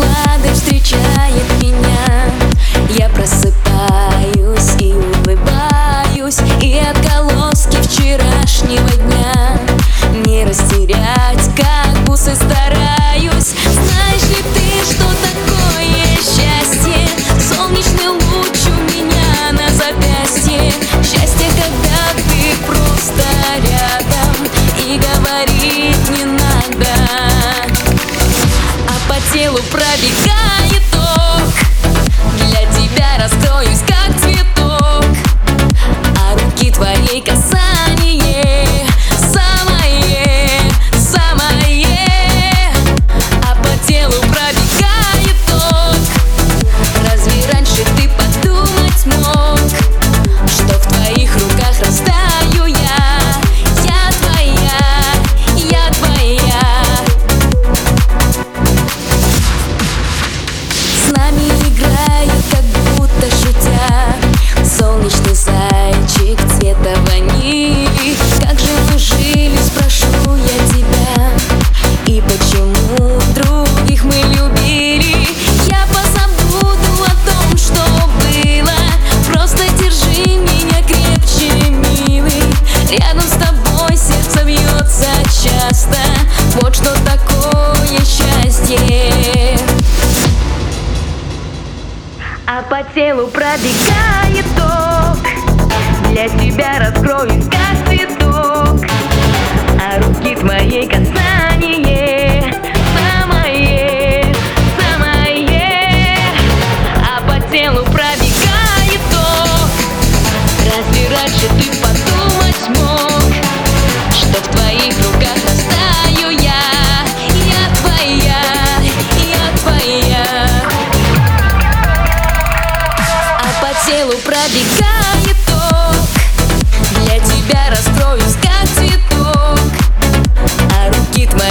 прохладой встречает меня. Я просыпаюсь и улыбаюсь И от колоски вчерашнего дня. Не растерять, как бусы стали телу пробегает ток Для тебя раскрою по телу пробегает ток. Для тебя раскрою каждый пробегает ток. Для тебя раскроюсь, как цветок. А руки твои